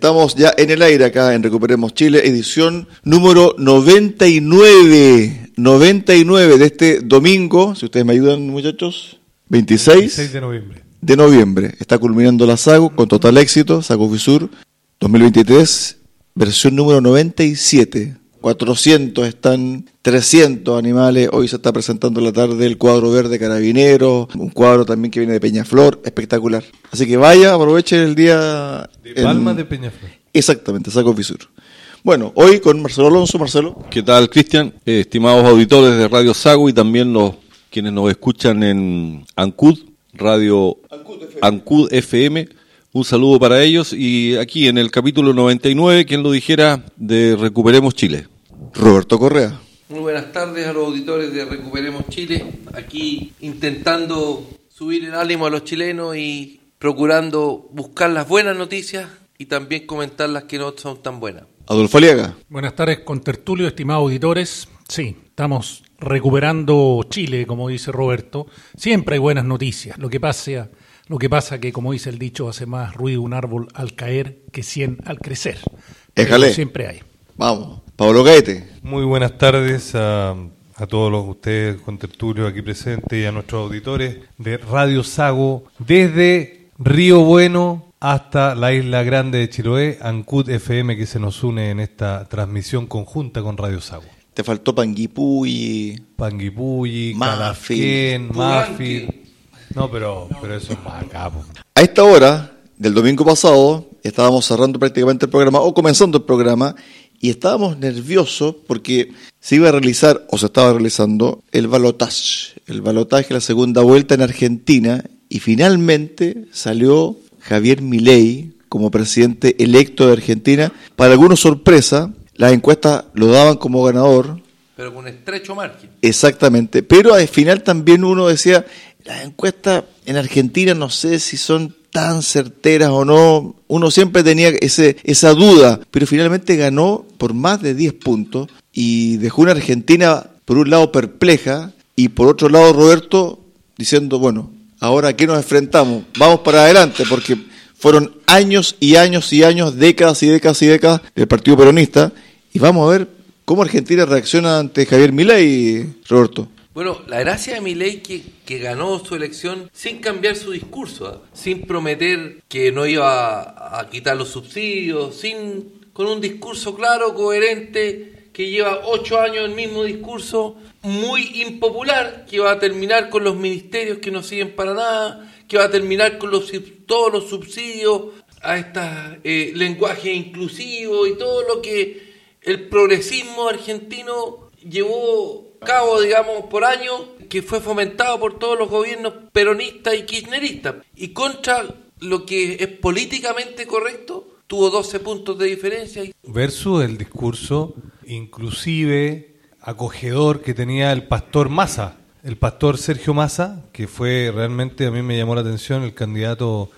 Estamos ya en el aire acá en Recuperemos Chile, edición número 99. 99 de este domingo, si ustedes me ayudan muchachos, 26, 26 de noviembre. de noviembre. Está culminando la SAGO con total éxito, SAGO Fisur 2023, versión número 97. 400 están, 300 animales. Hoy se está presentando en la tarde el cuadro verde carabinero, un cuadro también que viene de Peñaflor, espectacular. Así que vaya, aproveche el día. De en- Palma de Peñaflor. Exactamente, Saco Fisur. Bueno, hoy con Marcelo Alonso. Marcelo, ¿Qué tal, Cristian? Eh, estimados auditores de Radio Sago y también los quienes nos escuchan en Ancud, Radio Ancud FM. Un saludo para ellos y aquí en el capítulo 99, quien lo dijera, de Recuperemos Chile. Roberto Correa. Muy buenas tardes a los auditores de Recuperemos Chile, aquí intentando subir el ánimo a los chilenos y procurando buscar las buenas noticias y también comentar las que no son tan buenas. Adolfo Aliaga. Buenas tardes, con tertulio, estimados auditores. Sí, estamos recuperando Chile, como dice Roberto. Siempre hay buenas noticias. Lo que pasa, lo que pasa que, como dice el dicho, hace más ruido un árbol al caer que cien al crecer. Pero Éjale. siempre hay. Vamos. Pablo Gaete. Muy buenas tardes a, a todos los ustedes con tertulio aquí presentes y a nuestros auditores de Radio Sago desde Río Bueno hasta la isla grande de Chiloé, Ancud FM que se nos une en esta transmisión conjunta con Radio Sago. Te faltó Panguipulli. Panguipulli. Calafquén. Mafil. No, pero, pero eso es más acá. A esta hora del domingo pasado estábamos cerrando prácticamente el programa o comenzando el programa y estábamos nerviosos porque se iba a realizar o se estaba realizando el balotaje, el balotaje, la segunda vuelta en Argentina y finalmente salió Javier Milei como presidente electo de Argentina. Para algunos sorpresa, las encuestas lo daban como ganador, Pero con estrecho margen. Exactamente, pero al final también uno decía, las encuestas en Argentina no sé si son tan certeras o no, uno siempre tenía ese, esa duda, pero finalmente ganó por más de 10 puntos y dejó una Argentina por un lado perpleja y por otro lado Roberto diciendo, bueno, ahora qué nos enfrentamos, vamos para adelante porque fueron años y años y años, décadas y décadas y décadas del Partido Peronista y vamos a ver cómo Argentina reacciona ante Javier Milei, Roberto. Bueno, la gracia de Milei que, que ganó su elección sin cambiar su discurso, ¿ah? sin prometer que no iba a, quitar los subsidios, sin con un discurso claro, coherente, que lleva ocho años el mismo discurso, muy impopular, que va a terminar con los ministerios que no siguen para nada, que va a terminar con los, todos los subsidios a este lenguaje inclusivo y todo lo que el progresismo argentino llevó cabo, digamos, por años, que fue fomentado por todos los gobiernos peronistas y kirchneristas. Y contra lo que es políticamente correcto, tuvo 12 puntos de diferencia. versus el discurso inclusive acogedor que tenía el pastor Massa, el pastor Sergio Massa, que fue realmente, a mí me llamó la atención, el candidato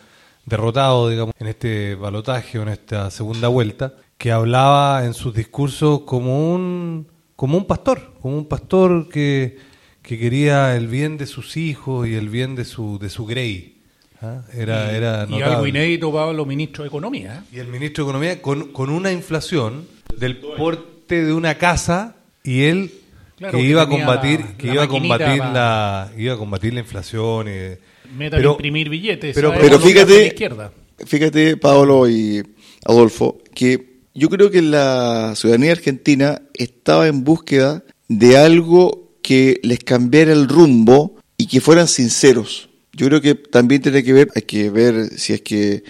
derrotado, digamos, en este balotaje o en esta segunda vuelta, que hablaba en sus discursos como un, como un pastor, como un pastor que, que quería el bien de sus hijos y el bien de su, de su grey. ¿ah? Era, era Y algo notable. inédito, Pablo, ministro de Economía. ¿eh? Y el ministro de Economía con, con una inflación del porte de una casa y él Claro, que que iba a combatir la- que la iba a combatir la iba a combatir la inflación y, Metan a imprimir billetes. pero-. Pero fíjate, izquierda. fíjate, Pablo y Adolfo, que yo creo que la ciudadanía argentina estaba en búsqueda de algo que les cambiara el rumbo y que fueran sinceros. Yo creo que también tiene que ver, hay que ver si es que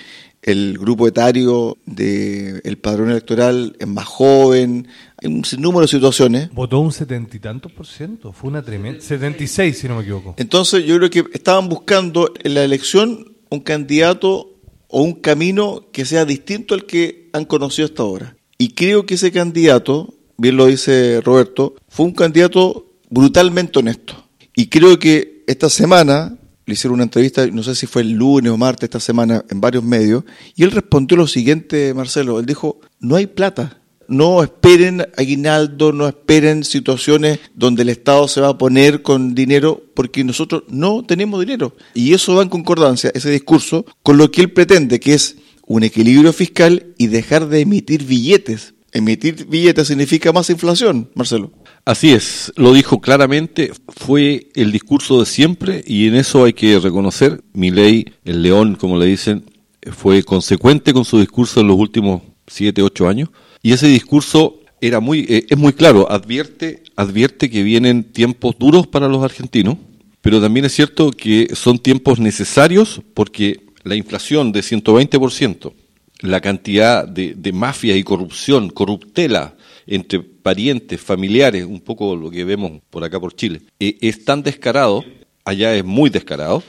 el grupo etario del padrón electoral es más joven, hay un sinnúmero de situaciones. votó un setenta y tantos por ciento fue una tremenda 76 si no me equivoco Entonces yo creo que estaban buscando en la elección un candidato o un camino que sea distinto al que han conocido hasta ahora. Y creo que ese candidato bien lo dice Roberto, fue un candidato brutalmente honesto. Y creo que esta semana le hicieron una entrevista, no sé si fue el lunes o martes esta semana, en varios medios, y él respondió lo siguiente, Marcelo, él dijo, no hay plata. No esperen aguinaldo, no esperen situaciones donde el Estado se va a poner con dinero, porque nosotros no tenemos dinero. Y eso va en concordancia, ese discurso, con lo que él pretende, que es un equilibrio fiscal y dejar de emitir billetes. Emitir billetes significa más inflación, Marcelo. Así es, lo dijo claramente, fue el discurso de siempre y en eso hay que reconocer, mi ley, el león, como le dicen, fue consecuente con su discurso en los últimos siete, ocho años y ese discurso era muy, eh, es muy claro, advierte, advierte que vienen tiempos duros para los argentinos, pero también es cierto que son tiempos necesarios porque la inflación de 120%, la cantidad de, de y corrupción, corruptela entre parientes, familiares, un poco lo que vemos por acá por Chile, eh, es tan descarado, allá es muy descarado,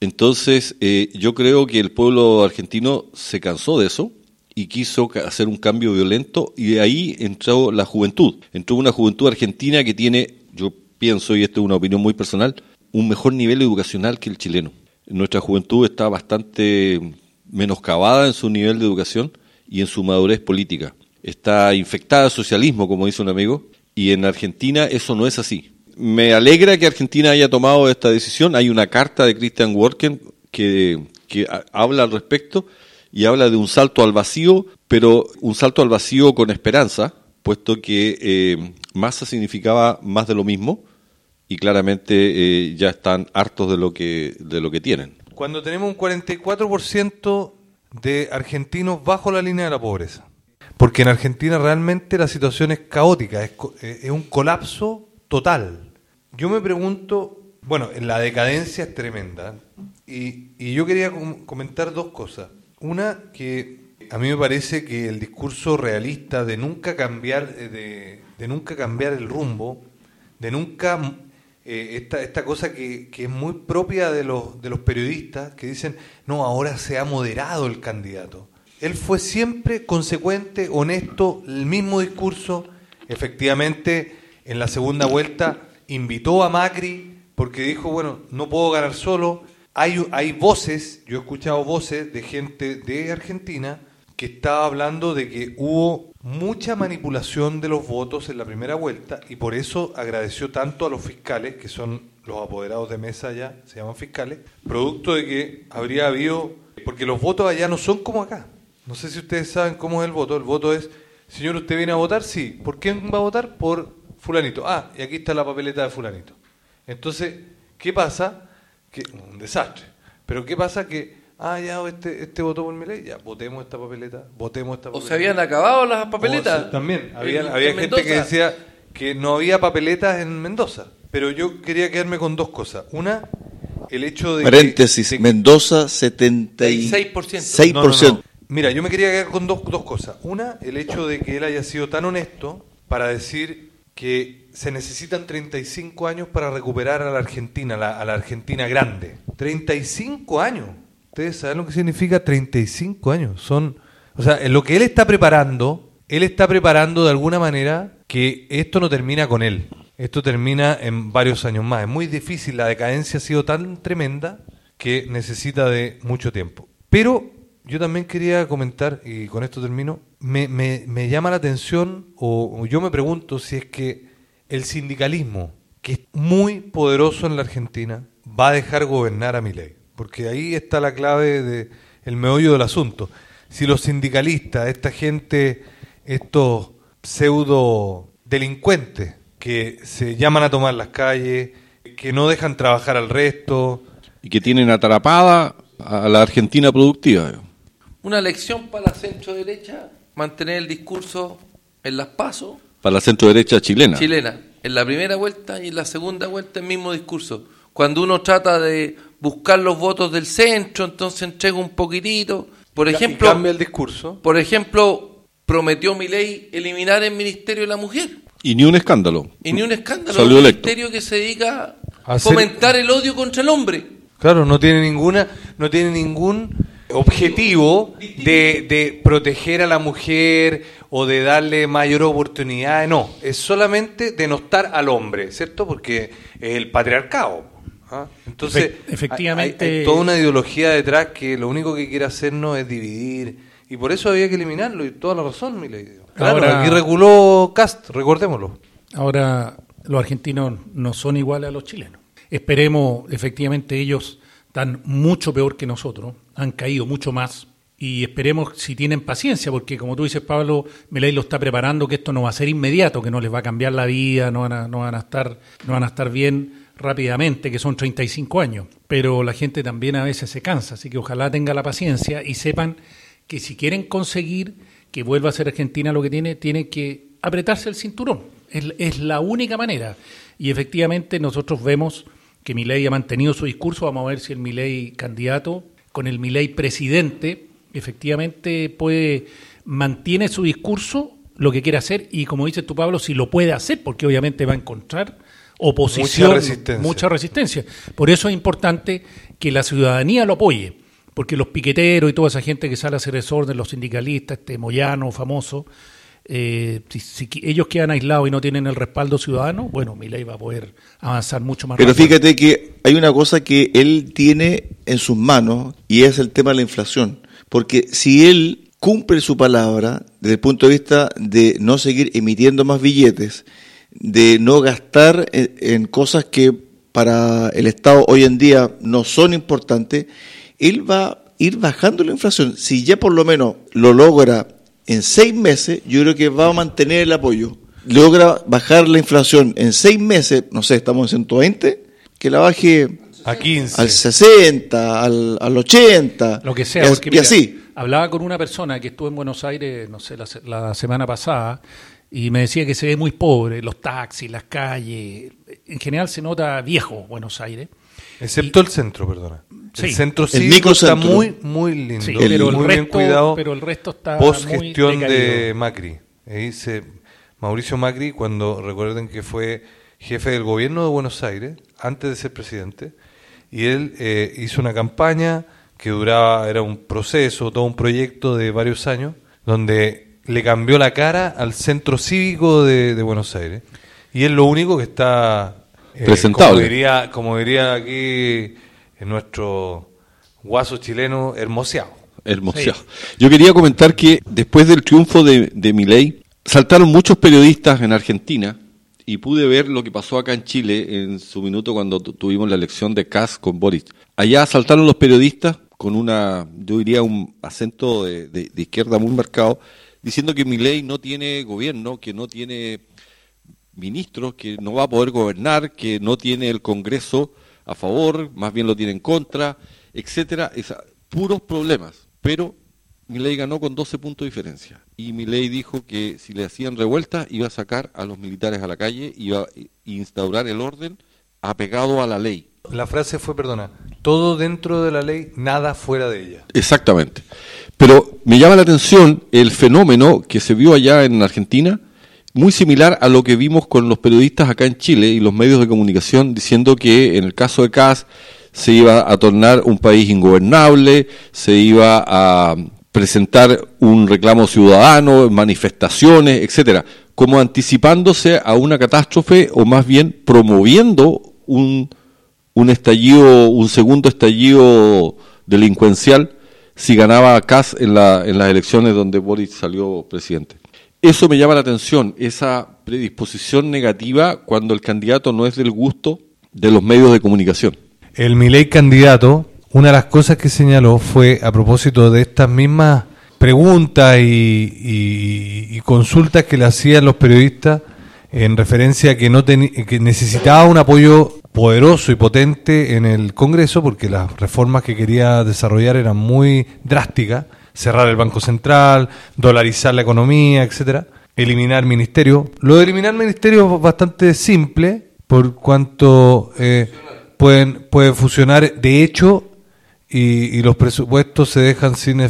entonces eh, yo creo que el pueblo argentino se cansó de eso y quiso hacer un cambio violento y de ahí entró la juventud, entró una juventud argentina que tiene, yo pienso, y esto es una opinión muy personal, un mejor nivel educacional que el chileno. Nuestra juventud está bastante menoscabada en su nivel de educación y en su madurez política. Está infectada de socialismo, como dice un amigo, y en Argentina eso no es así. Me alegra que Argentina haya tomado esta decisión. Hay una carta de Christian Worken que, que habla al respecto y habla de un salto al vacío, pero un salto al vacío con esperanza, puesto que eh, masa significaba más de lo mismo y claramente eh, ya están hartos de lo que de lo que tienen. Cuando tenemos un 44% de argentinos bajo la línea de la pobreza. Porque en Argentina realmente la situación es caótica, es, eh, es un colapso total. Yo me pregunto, bueno, la decadencia es tremenda. Y, y yo quería com comentar dos cosas. Una, que a mí me parece que el discurso realista de nunca cambiar, eh, de, de nunca cambiar el rumbo, de nunca eh, esta, esta cosa que, que, es muy propia de los, de los periodistas que dicen, no, ahora se ha moderado el candidato. Él fue siempre consecuente, honesto, el mismo discurso. Efectivamente, en la segunda vuelta invitó a Macri porque dijo, bueno, no puedo ganar solo. Hay, hay voces, yo he escuchado voces de gente de Argentina que estaba hablando de que hubo mucha manipulación de los votos en la primera vuelta y por eso agradeció tanto a los fiscales, que son los apoderados de mesa allá, se llaman fiscales, producto de que habría habido, porque los votos allá no son como acá. No sé si ustedes saben cómo es el voto. El voto es, señor, ¿usted viene a votar? Sí. ¿Por quién va a votar? Por fulanito. Ah, y aquí está la papeleta de fulanito. Entonces, ¿qué pasa? Que, un desastre. Pero ¿qué pasa? Que, ah, ya, este, este votó por mi ley, ya, votemos esta papeleta, votemos esta papeleta. ¿O se habían acabado las papeletas? O, también, había, había gente que decía que no había papeletas en Mendoza. Pero yo quería quedarme con dos cosas. Una, el hecho de Paréntesis, que, de, Mendoza 76%. 6%. No, no, no. Mira, yo me quería quedar con dos, dos cosas. Una, el hecho de que él haya sido tan honesto para decir que se necesitan 35 años para recuperar a la Argentina, a la, a la Argentina grande. 35 años. Ustedes saben lo que significa 35 años. Son, o sea, lo que él está preparando, él está preparando de alguna manera que esto no termina con él. Esto termina en varios años más. Es muy difícil, la decadencia ha sido tan tremenda que necesita de mucho tiempo. Pero yo también quería comentar, y con esto termino, me, me, me llama la atención, o, o, yo me pregunto si es que el sindicalismo, que es muy poderoso en la Argentina, va a dejar gobernar a mi ley. Porque ahí está la clave de el meollo del asunto. Si los sindicalistas, esta gente, estos pseudo delincuentes que se llaman a tomar las calles, que no dejan trabajar al resto. Y que tienen atrapada a la Argentina productiva. Una lección para la centro derecha, mantener el discurso en las pasos. Para la centro derecha chilena. Chilena. En la primera vuelta y en la segunda vuelta el mismo discurso. Cuando uno trata de buscar los votos del centro, entonces entrega un poquitito. Por ejemplo, y cambia el discurso. Por ejemplo, prometió mi ley eliminar el Ministerio de la Mujer. Y ni un escándalo. Y ni un escándalo. Salió un electo. ministerio que se dedica a fomentar el odio contra el hombre. Claro, no tiene ninguna, no tiene ningún objetivo de, de proteger a la mujer o de darle mayor oportunidad, no, es solamente denostar al hombre, ¿cierto? Porque es el patriarcado. ¿Ah? Entonces, Efect- efectivamente- hay, hay toda una ideología detrás que lo único que quiere hacernos es dividir. Y por eso había que eliminarlo, y toda la razón, mi ley. Claro, Ahora- aquí reguló Cast, recordémoslo. Ahora, los argentinos no son iguales a los chilenos. Esperemos, efectivamente, ellos están mucho peor que nosotros, han caído mucho más. Y esperemos si tienen paciencia, porque como tú dices, Pablo, Milei lo está preparando, que esto no va a ser inmediato, que no les va a cambiar la vida, no van a, no van a, estar, no van a estar bien rápidamente, que son 35 años. Pero la gente también a veces se cansa, así que ojalá tenga la paciencia y sepan que si quieren conseguir que vuelva a ser Argentina lo que tiene, tiene que apretarse el cinturón. Es, la única manera. Y efectivamente nosotros vemos que Milei ha mantenido su discurso. Vamos a ver si el Milei candidato con el Milei presidente efectivamente puede mantiene su discurso lo que quiere hacer y como dices tú Pablo si lo puede hacer porque obviamente va a encontrar oposición Mucha resistencia. mucha resistencia por eso es importante que la ciudadanía lo apoye porque los piqueteros y toda esa gente que sale a hacer desorden los sindicalistas este Moyano famoso eh, si, ellos quedan aislados y no tienen el respaldo ciudadano, bueno, Milei va a poder avanzar mucho más Pero rápido. fíjate que hay una cosa que él tiene en sus manos y es el tema de la inflación. Porque si él cumple su palabra desde el punto de vista de no seguir emitiendo más billetes, de no gastar en, en cosas que para el Estado hoy en día no son importantes, él va a ir bajando la inflación. Si ya por lo menos lo logra en seis meses, yo creo que va a mantener el apoyo. Logra bajar la inflación en seis meses, no sé, estamos en 120, que la baje A 15. al 60, al, al 80, Lo que sea, y, así. Hablaba con una persona que estuvo en Buenos Aires, no sé, la, la semana pasada, y me decía que se ve muy pobre, los taxis, las calles. En general se nota viejo Buenos Aires. Excepto el centro, perdona. Sí. El centro El cívico está muy, muy lindo. Sí, El- pero, el muy bien cuidado. pero el resto está Post muy gestión de decaído. Macri. Se, Mauricio Macri, cuando recuerden que fue jefe del gobierno de Buenos Aires, antes de ser presidente, y él eh, hizo una campaña que duraba, era un proceso, todo un proyecto de varios años, donde le cambió la cara al centro cívico de, de Buenos Aires. Y es lo único que está eh, Presentable. Como diría, como diría aquí en nuestro guaso chileno, hermoseado. Hermoseado. Yo quería comentar que después del triunfo de, de Milei, saltaron muchos periodistas en Argentina y pude ver lo que pasó acá en Chile en su minuto cuando tu- tuvimos la elección de Kass con Boris. Allá saltaron los periodistas con una, yo diría, un acento de, de- de izquierda muy marcado, diciendo que Milei no tiene gobierno, que no tiene ministros, que no va a poder gobernar, que no tiene el Congreso a favor, más bien lo tiene en contra, etcétera, Esa- puros problemas. Pero Milei ganó con 12 puntos de diferencia. Y Milei dijo que si le hacían revueltas iba a sacar a los militares a la calle, iba a instaurar el orden apegado a la ley. La frase fue, perdona, todo dentro de la ley, nada fuera de ella. Exactamente. Pero me llama la atención el fenómeno que se vio allá en Argentina, muy similar a lo que vimos con los periodistas acá en Chile y los medios de comunicación diciendo que en el caso de CAS se iba a tornar un país ingobernable, se iba a presentar un reclamo ciudadano, manifestaciones, etcétera, como anticipándose a una catástrofe o más bien promoviendo un, un estallido, un segundo estallido delincuencial si ganaba Kass en, la, en las elecciones donde Boris salió presidente. Eso me llama la atención, esa predisposición negativa cuando el candidato no es del gusto de los medios de comunicación. El Milei candidato, una de las cosas que señaló fue a propósito de estas mismas preguntas y, consultas que le hacían los periodistas en referencia a que no que necesitaba un apoyo poderoso y potente en el Congreso porque las reformas que quería desarrollar eran muy drásticas, cerrar el Banco Central, dolarizar la economía, etcétera, eliminar ministerios. Lo de eliminar ministerios es bastante simple por cuanto eh, pueden pueden funcionar de hecho y, los presupuestos se dejan sin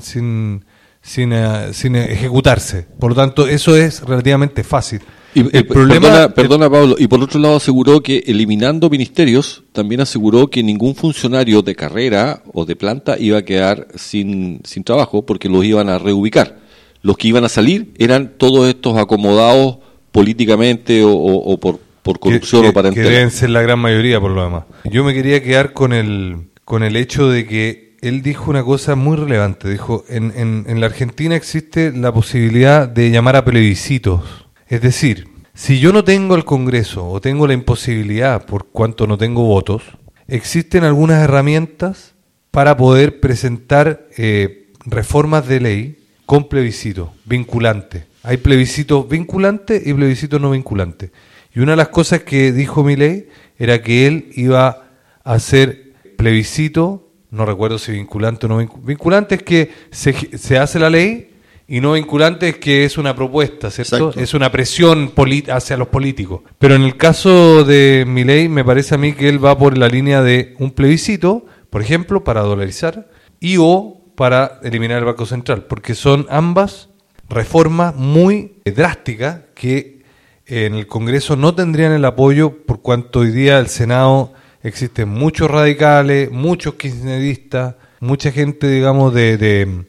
sin sin, eh, sin ejecutarse. Por lo tanto, eso es relativamente fácil. Y, el, el problema, perdona, perdona, Pablo, y por otro lado aseguró que eliminando ministerios, también aseguró que ningún funcionario de carrera o de planta iba a quedar sin, sin trabajo porque los iban a reubicar. Los que iban a salir eran todos estos acomodados políticamente o, o- o por, por corrupción que, o para que deben ser la gran mayoría por lo demás. Yo me quería quedar con el, con el hecho de que él dijo una cosa muy relevante. Dijo, en, en, en la Argentina existe la posibilidad de llamar a plebiscitos. Es decir, si yo no tengo el Congreso o tengo la imposibilidad por cuanto no tengo votos, existen algunas herramientas para poder presentar eh, reformas de ley con plebiscito, vinculante. Hay plebiscitos vinculantes y plebiscitos no vinculantes. Y una de las cosas que dijo Milei era que él iba a hacer plebiscito, no recuerdo si vinculante o no vinculante. Vinculante es que se, se hace la ley y no vinculante es que es una propuesta, ¿cierto? Exacto. Es una presión hacia los políticos. Pero en el caso de Milei me parece a mí que él va por la línea de un plebiscito, por ejemplo, para dolarizar y o para eliminar el Banco Central, porque son ambas reformas muy drásticas que en el Congreso no tendrían el apoyo por cuanto hoy día el Senado existen muchos radicales, muchos kirchneristas, mucha gente, digamos, de, de,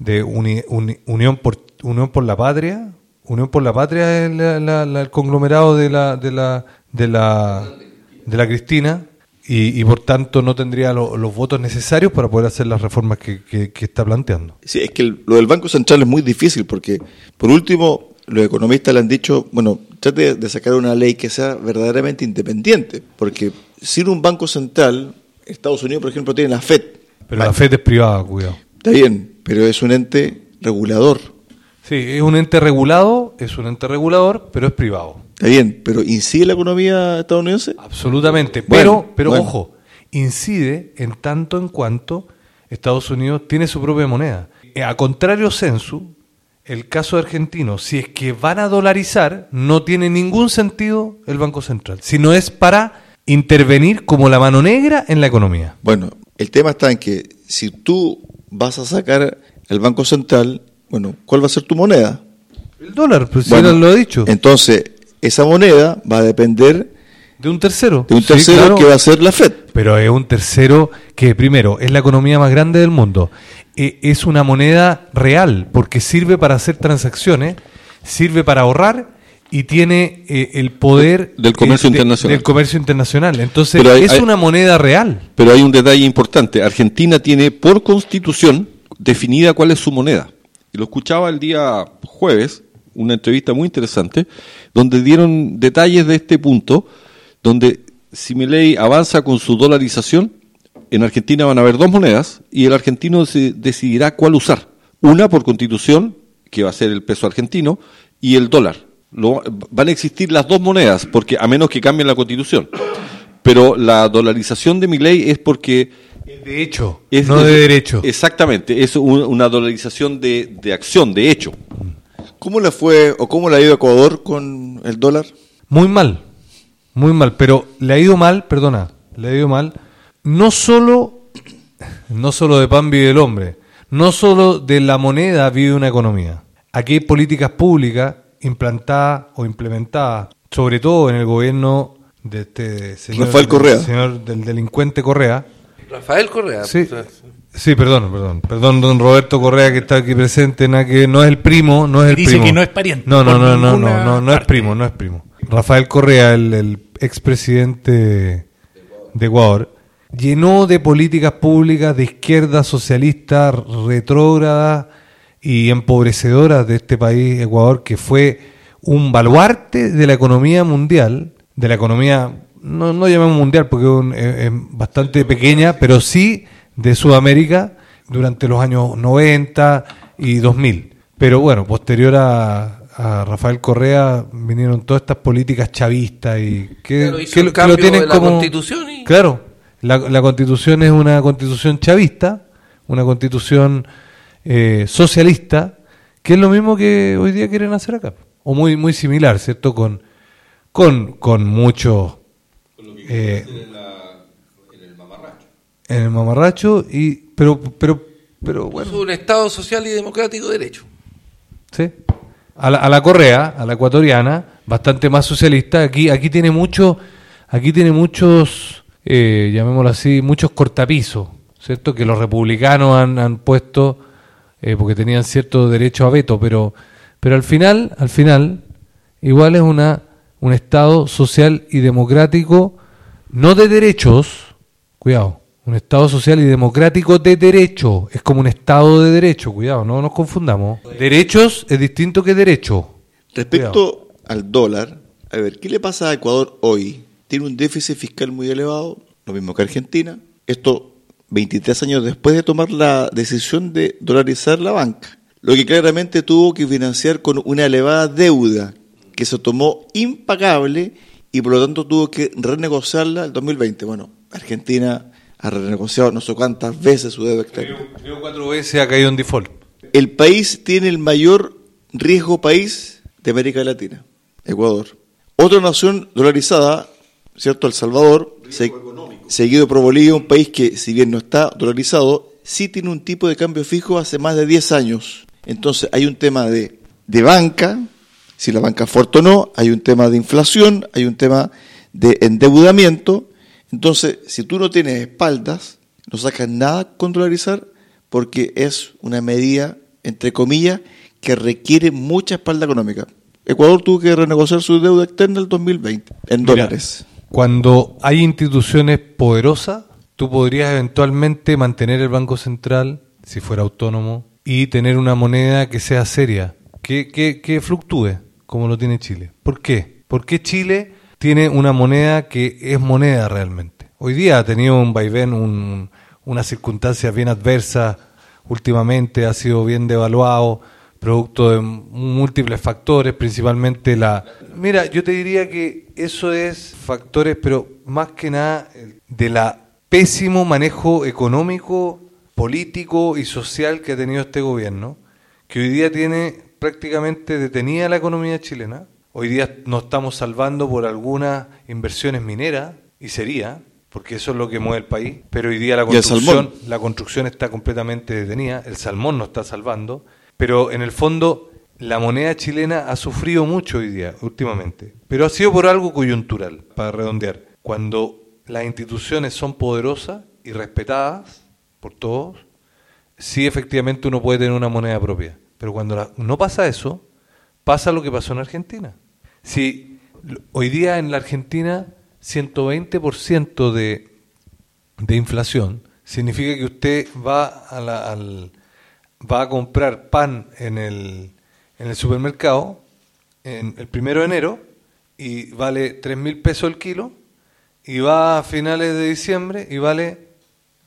de uni- uni- unión, por, unión por la Patria. Unión por la Patria es la- la- la- el conglomerado de la, de la, de la, de la Cristina y, y por tanto no tendría lo- los votos necesarios para poder hacer las reformas que, que- que está planteando. Sí, es que el- lo del Banco Central es muy difícil porque, por último, los economistas le han dicho, bueno, trate de sacar una ley que sea verdaderamente independiente, porque sin un Banco Central, Estados Unidos, por ejemplo, tiene la FED. Pero la FED es privada, cuidado. Está bien, pero es un ente regulador. Sí, es un ente regulado, es un ente regulador, pero es privado. Está bien, pero ¿incide la economía estadounidense? Absolutamente. Bueno, pero, pero bueno. ojo, incide en tanto en cuanto Estados Unidos tiene su propia moneda. Eh, A contrario censu, el caso argentino, si es que van a dolarizar, no tiene ningún sentido el Banco Central, sino es para intervenir como la mano negra en la economía. Bueno, el tema está en que si tú vas a sacar el Banco Central, bueno, ¿cuál va a ser tu moneda? El dólar, pues si Bueno, él lo ha dicho, Entonces, esa moneda va a depender de un tercero. de un Sí, tercero claro. que va a ser la FED. Pero es un tercero que, primero, es la economía más grande del mundo. E- Es una moneda real, porque sirve para hacer transacciones, sirve para ahorrar y tiene eh, el poder Del comercio de- internacional. Del comercio internacional. Entonces, hay- es hay- una moneda real. Pero hay un detalle importante. Argentina tiene por constitución definida cuál es su moneda. Y lo escuchaba el día jueves, una entrevista muy interesante, donde dieron detalles de este punto, donde si Milei avanza con su dolarización, en Argentina van a haber dos monedas y el argentino se decidirá cuál usar. Una por constitución, que va a ser el peso argentino, y el dólar. Lo- van a existir las dos monedas, porque a menos que cambien la constitución. Pero la dolarización de mi ley es porque De hecho, es no de derecho. Exactamente, es un- una dolarización de, de acción, de hecho. ¿Cómo le fue o cómo le ha ido a Ecuador con el dólar? Muy mal, muy mal, pero le ha ido mal, perdona, le ha ido mal, no solo, no solo de pan vive el hombre, no solo de la moneda vive una economía. Aquí hay políticas públicas implantadas o implementadas, sobre todo en el gobierno de este señor, Rafael Correa. del señor del delincuente Correa. Rafael Correa. Sí, pues, sí, perdón, perdón, perdón, don Roberto Correa que está aquí presente, nada que no es el primo, no es el Dice primo. que no es pariente, No, no, no, no, no, no, no es primo, no es primo. Rafael Correa, el, el expresidente de Ecuador, llenó de políticas públicas de izquierda socialista, retrógrada y empobrecedora de este país, Ecuador, que fue un baluarte de la economía mundial, de la economía, no, no llamemos mundial porque es, un- es- es bastante pequeña, pero sí de Sudamérica durante los años 90 y 2000. Pero bueno, posterior a, a Rafael Correa vinieron todas estas políticas chavistas y que, Claro, hizo que el lo- que cambio lo tienen de la como... Constitución y- Claro, la, la constitución es una constitución chavista, una constitución eh, socialista, que es lo mismo que hoy día quieren hacer acá. O muy, muy similar, ¿cierto? Con, con, con mucho... eh, en el mamarracho y pero pero pero Es bueno un Estado social y democrático de derecho. sí a la, a la correa a la ecuatoriana bastante más socialista. Aquí, aquí tiene mucho, aquí tiene muchos, eh, llamémoslo así, muchos cortapisos, ¿cierto? Que los republicanos han, han puesto eh, porque tenían cierto derecho a veto, pero, pero al final, al final, igual es una, un Estado social y democrático, no de derechos, cuidado, un Estado social y democrático de derecho, es como un Estado de derecho, cuidado, no nos confundamos. Derechos es distinto que derecho. Respecto al dólar, a ver, ¿qué le pasa a Ecuador hoy? Tiene un déficit fiscal muy elevado, lo mismo que Argentina. Esto 23 años después de tomar la decisión de dolarizar la banca, lo que claramente tuvo que financiar con una elevada deuda que se tomó impagable y por lo tanto tuvo que renegociarla el 2020. Bueno, Argentina ha renegociado no sé cuántas veces su deuda externa. Creo cuatro veces ha caído en default. El país tiene el mayor riesgo país de América Latina, Ecuador. Otra nación dolarizada, ¿cierto? El Salvador, se- seguido por Bolivia, un país que, si bien no está dolarizado, sí tiene un tipo de cambio fijo hace más de 10 años. Entonces, hay un tema de, de banca, si la banca es fuerte o no, hay un tema de inflación, hay un tema de endeudamiento. Entonces, si tú no tienes espaldas, no sacas nada con dolarizar porque es una medida, entre comillas, que requiere mucha espalda económica. Ecuador tuvo que renegociar su deuda externa el 2020 en Mira, dólares. Cuando hay instituciones poderosas, tú podrías eventualmente mantener el Banco Central, si fuera autónomo, y tener una moneda que sea seria, que, que, que fluctúe, como lo tiene Chile. ¿Por qué? Porque Chile tiene una moneda que es moneda realmente. Hoy día ha tenido un vaivén, un, unas circunstancias bien adversas últimamente, ha sido bien devaluado, producto de múltiples factores, principalmente la... Mira, yo te diría que eso es factores, pero más que nada de la pésimo manejo económico, político y social que ha tenido este gobierno, que hoy día tiene prácticamente detenida la economía chilena. Hoy día nos estamos salvando por algunas inversiones mineras, y sería, porque eso es lo que mueve el país, pero hoy día la construcción, la construcción está completamente detenida, el salmón nos está salvando, pero en el fondo la moneda chilena ha sufrido mucho hoy día, últimamente, pero ha sido por algo coyuntural, para redondear. Cuando las instituciones son poderosas y respetadas por todos, sí efectivamente uno puede tener una moneda propia, pero cuando la- no pasa eso, pasa lo que pasó en Argentina. Si hoy día en la Argentina 120% de, de inflación significa que usted va a, la- al, va a comprar pan en el, en el supermercado en el primero de enero y vale 3 mil pesos el kilo y va a finales de diciembre y vale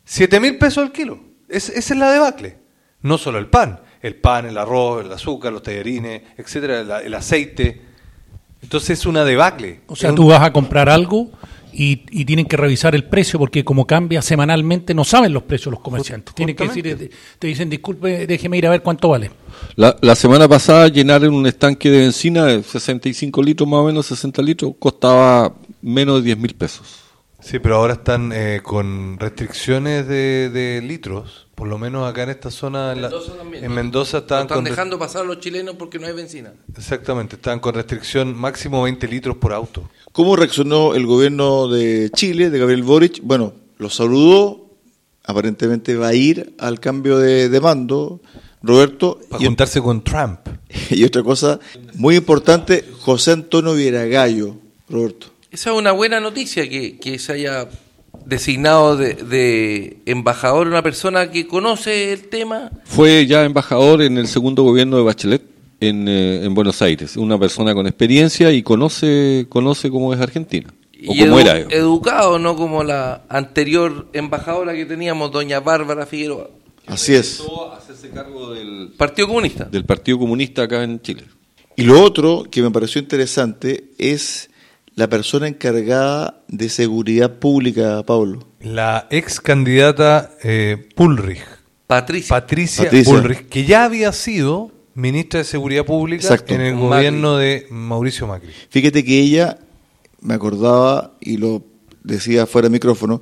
7 mil pesos el kilo. Es, esa es la debacle. No solo el pan, el pan, el arroz, el azúcar, los tallarines, etcétera, el, el aceite. Entonces es una debacle. O sea, tú vas a comprar algo y, y tienen que revisar el precio porque como cambia semanalmente no saben los precios los comerciantes. Tienen que decir, Justamente. te, te dicen, disculpe, déjeme ir a ver cuánto vale. La, la semana pasada llenaron un estanque de benzina de 65 litros más o menos, 60 litros, costaba menos de 10 mil pesos. Sí, pero ahora están eh, con restricciones de, de litros. Por lo menos acá en esta zona, en, la- Mendoza también, en ¿no? Mendoza No estaban están con, dejando pasar a los chilenos porque no hay benzina. exactamente, estaban con restricción máximo 20 litros por auto. ¿Cómo reaccionó el gobierno de Chile, de Gabriel Boric? Bueno, lo saludó, aparentemente va a ir al cambio de, de mando, Roberto. Para Y, juntarse con Trump. y otra cosa muy importante, José Antonio Vieragallo, Roberto. Esa es una buena noticia que, que se haya designado de, de embajador una persona que conoce el tema. Fue ya embajador en el segundo gobierno de Bachelet en, eh, en Buenos Aires, una persona con experiencia y conoce, conoce cómo es Argentina, o Y cómo edu- era. educado, no como la anterior embajadora que teníamos, doña Bárbara Figueroa. Así es. Empezó a hacerse cargo del, Partido Comunista. del Partido Comunista acá en Chile. Y lo otro que me pareció interesante es la persona encargada de seguridad pública, Pablo. La ex candidata eh, Pulrich, Patricia. Patricia, Patricia. Bullrich, que ya había sido ministra de Seguridad Pública Exacto. en el gobierno de Mauricio Macri. Fíjate que ella, me acordaba y lo decía fuera de micrófono,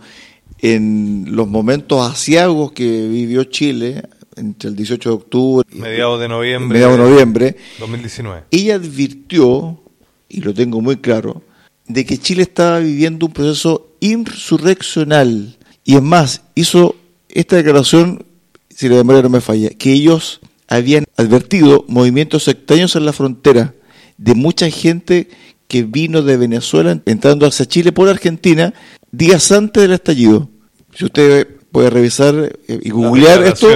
en los momentos asiagos que vivió Chile, entre el 18 de octubre y Mediados de noviembre. mediados de noviembre, 2019. ella advirtió y lo tengo muy claro, de que Chile estaba viviendo un proceso insurreccional. Y es más, hizo esta declaración, si la memoria no me falla, que ellos habían advertido movimientos extraños en la frontera de mucha gente que vino de Venezuela entrando hacia Chile por Argentina días antes del estallido. Si usted puede revisar eh, y googlear esto,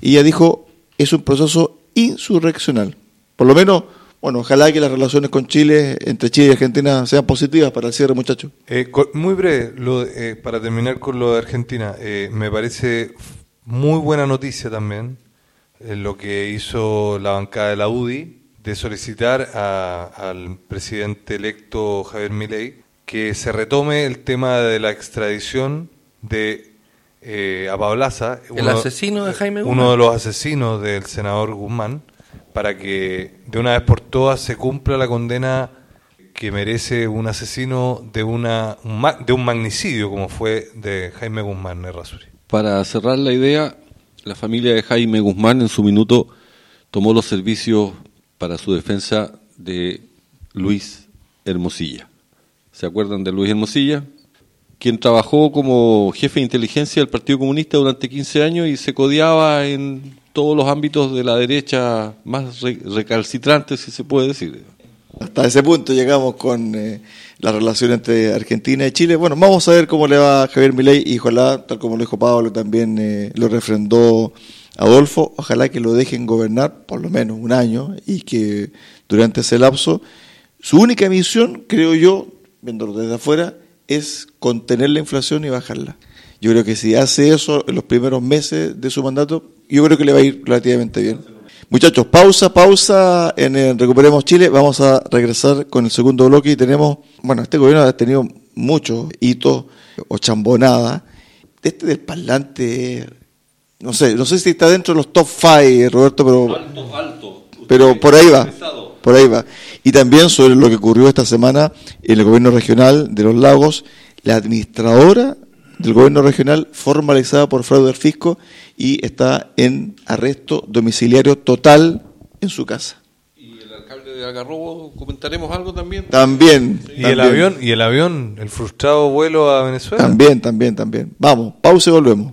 y ella dijo, es un proceso insurreccional. Por lo menos bueno, ojalá que las relaciones con Chile, entre Chile y Argentina, sean positivas para el cierre, muchachos. Eh, muy breve, eh, para terminar con lo de Argentina, eh, me parece muy buena noticia también lo que hizo la bancada de la UDI de solicitar al presidente electo Javier Milei que se retome el tema de la extradición de eh, a el asesino de Jaime Guzmán. Uno de los asesinos del senador Guzmán para que de una vez por todas se cumpla la condena que merece un asesino de una de un magnicidio como fue de Jaime Guzmán Errázuri. Para cerrar la idea, la familia de Jaime Guzmán en su minuto tomó los servicios para su defensa de Luis Hermosilla. ¿Se acuerdan de Luis Hermosilla? Quien trabajó como jefe de inteligencia del Partido Comunista durante 15 años y se codiaba en todos los ámbitos de la derecha más recalcitrantes, si se puede decir. Hasta ese punto llegamos con eh, la relación entre Argentina y Chile. Bueno, vamos a ver cómo le va Javier Milei y ojalá, tal como lo dijo Pablo, también eh, lo refrendó Adolfo, ojalá que lo dejen gobernar por lo menos un año y que durante ese lapso su única misión, creo yo, viéndolo desde afuera, es contener la inflación y bajarla. Yo creo que si hace eso en los primeros meses de su mandato, yo creo que le va a ir relativamente bien. Muchachos, pausa, pausa en Recuperemos Chile. Vamos a regresar con el segundo bloque y tenemos, bueno, este gobierno ha tenido muchos hitos o chambonadas. Este del parlante, no sé, no sé si está dentro de los top five, Roberto, pero... Alto, alto. Pero por ahí va, por ahí va. Y también sobre lo que ocurrió esta semana en el gobierno regional de los lagos, la administradora del gobierno regional formalizada por fraude del fisco y está en arresto domiciliario total en su casa. ¿Y el alcalde de Algarrobo comentaremos algo también? También. ¿Y el avión? ¿Y el avión? ¿El frustrado vuelo a Venezuela? También, también, también. Vamos, pausa y volvemos.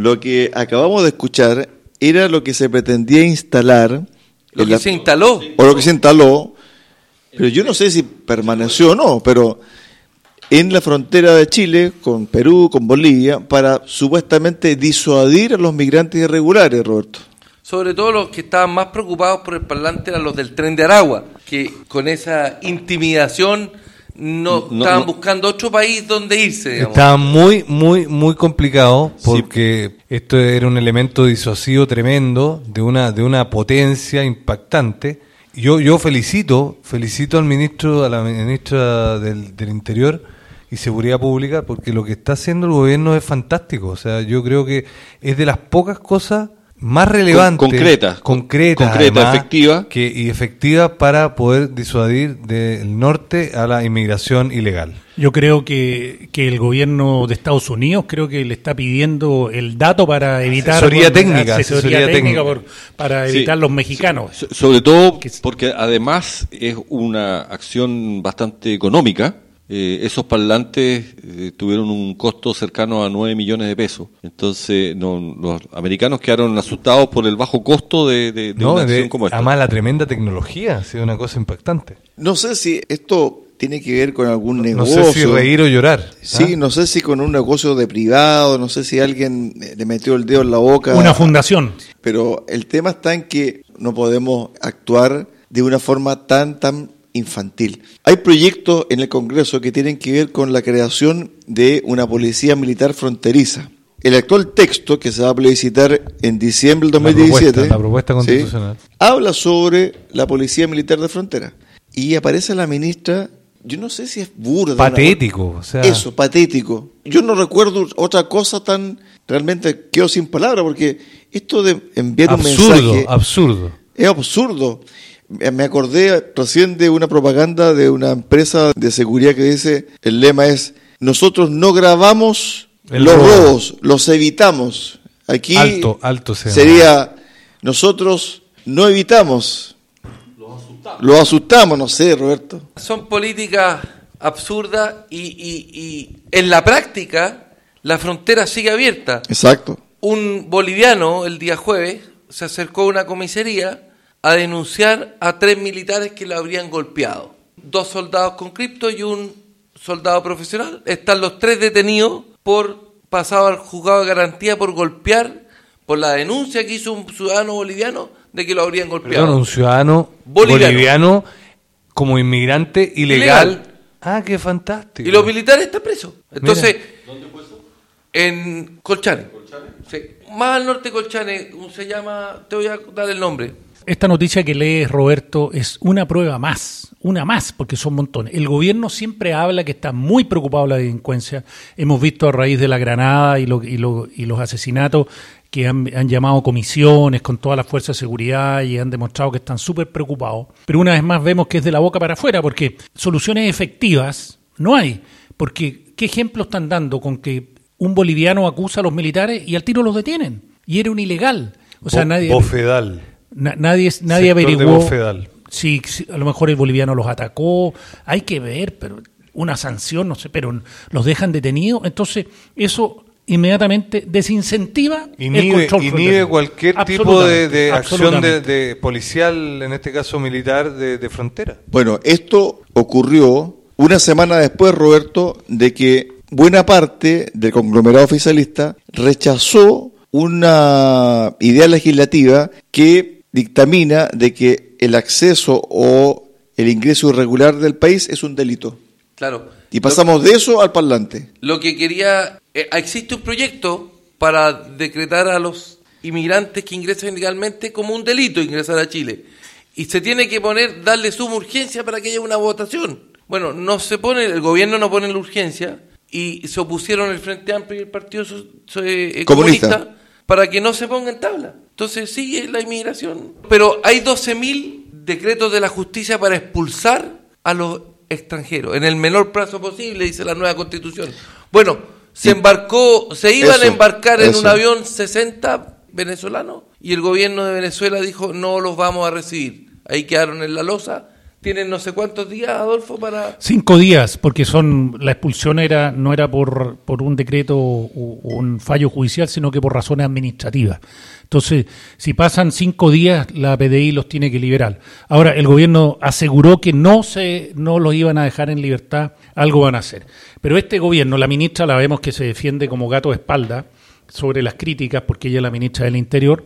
Lo que acabamos de escuchar era lo que se pretendía instalar. Lo que se instaló. O lo que se instaló, pero yo no sé si permaneció o no, pero en la frontera de Chile con Perú, con Bolivia, para supuestamente disuadir a los migrantes irregulares, Roberto. Sobre todo los que estaban más preocupados por el parlante eran los del tren de Aragua, que con esa intimidación no, estaban buscando otro país donde irse. Estaba muy, muy, muy complicado porque esto era un elemento disuasivo tremendo de una, de una potencia impactante. Yo, yo felicito, felicito al ministro, a la ministra del, del Interior y Seguridad Pública porque lo que está haciendo el gobierno es fantástico. O sea, yo creo que es de las pocas cosas más relevante, Con- concreta. concreta, Concreta, además, efectiva. que, y efectiva para poder disuadir del norte a la inmigración ilegal. Yo creo que, que el gobierno de Estados Unidos creo que le está pidiendo el dato para evitar Asesoría técnica, asesoría asesoría técnica técnica. por- para Sí. evitar los mexicanos. So- Sobre todo Que- porque además es una acción bastante económica. Eh, esos parlantes eh, tuvieron un costo cercano a 9 millones de pesos. Entonces no- los americanos quedaron asustados por el bajo costo de, de- de ¿no? una acción De- como esta. además, la tremenda tecnología ha sido una cosa impactante. No sé si esto tiene que ver con algún No negocio. sé si reír o llorar. Sí, ¿ah? no sé si con un negocio de privado, no sé si alguien le metió el dedo en la boca. Una fundación. Pero el tema está en que no podemos actuar de una forma tan, tan infantil. Hay proyectos en el Congreso que tienen que ver con la creación de una policía militar fronteriza. El actual texto que se va a plebiscitar en diciembre del La 2017 propuesta, la propuesta ¿sí? constitucional. habla sobre la policía militar de frontera. Y aparece la ministra, yo no sé si es burda. una- Patético, o sea, Eso, patético. Yo no recuerdo otra cosa tan... Realmente quedo sin palabras porque esto de enviar un absurdo, mensaje absurdo. es absurdo. Me me acordé recién de una propaganda de una empresa de seguridad que dice, el lema es, nosotros no grabamos El los robo. robos, los evitamos. Aquí Alto, alto se sería, nosotros no evitamos, los asustamos. no sé, Roberto. Son políticas absurdas y, y- y en la práctica la frontera sigue abierta. Exacto. Un boliviano el día jueves se acercó a una comisaría a denunciar a tres militares que lo habrían golpeado. Dos soldados con cripto y un soldado profesional. Están los tres detenidos por pasado al juzgado de garantía por golpear, por la denuncia que hizo un ciudadano boliviano de que lo habrían golpeado. Perdón, un ciudadano Boliviano. boliviano, como inmigrante ilegal. Ilegal. Ah, qué fantástico. Y los militares están presos. Entonces, en Colchane. Sí. Más al norte de Colchane, se llama, te voy a dar el nombre. Esta noticia que lees, Roberto, es una prueba más, una más, porque son montones. El gobierno siempre habla que está muy preocupado por la delincuencia. Hemos visto a raíz de la granada y, lo- y lo- y los asesinatos que han, han llamado comisiones con todas las fuerzas de seguridad y han demostrado que están súper preocupados. Pero una vez más vemos que es de la boca para afuera, porque soluciones efectivas no hay. Porque, ¿qué ejemplo están dando con que un boliviano acusa a los militares y al tiro los detienen? Y era un ilegal. O sea, Bo- nadie... Bofedal. Na- nadie nadie Sector averiguó si, si a lo mejor el boliviano los atacó. Hay que ver, pero una sanción, no sé, pero los dejan detenidos. Entonces, eso inmediatamente desincentiva el Inhibe, control inhibe cualquier tipo de, acción de, de policial, en este caso militar, de, de frontera. Bueno, esto ocurrió una semana después, Roberto, de que buena parte del conglomerado oficialista rechazó una idea legislativa que dictamina de que el acceso o el ingreso irregular del país es un delito. Claro. Y pasamos de eso al parlante. Lo que quería. eh, existe un proyecto para decretar a los inmigrantes que ingresan ilegalmente como un delito ingresar a Chile. Y se tiene que poner, darle suma urgencia para que haya una votación. Bueno, no se pone, el gobierno no pone la urgencia y se opusieron el Frente Amplio y el Partido So- So- eh, Comunista. Comunista para que no se ponga en tabla. Entonces sigue la inmigración. Pero hay 12.000 decretos de la justicia para expulsar a los extranjeros en el menor plazo posible, dice la nueva constitución. Bueno, se embarcó, se iban Eso, a embarcar en eso. un avión 60 venezolanos y el gobierno de Venezuela dijo no los vamos a recibir. Ahí quedaron en la losa. Tienen no sé cuántos días, Adolfo, para... Cinco días, porque son la expulsión era no era por, por un decreto o un fallo judicial, sino que por razones administrativas. Entonces, si pasan cinco días, la PDI los tiene que liberar. Ahora, el gobierno aseguró que no se no los iban a dejar en libertad, algo van a hacer. Pero este gobierno, la ministra la vemos que se defiende como gato de espalda sobre las críticas, porque ella es la ministra del Interior,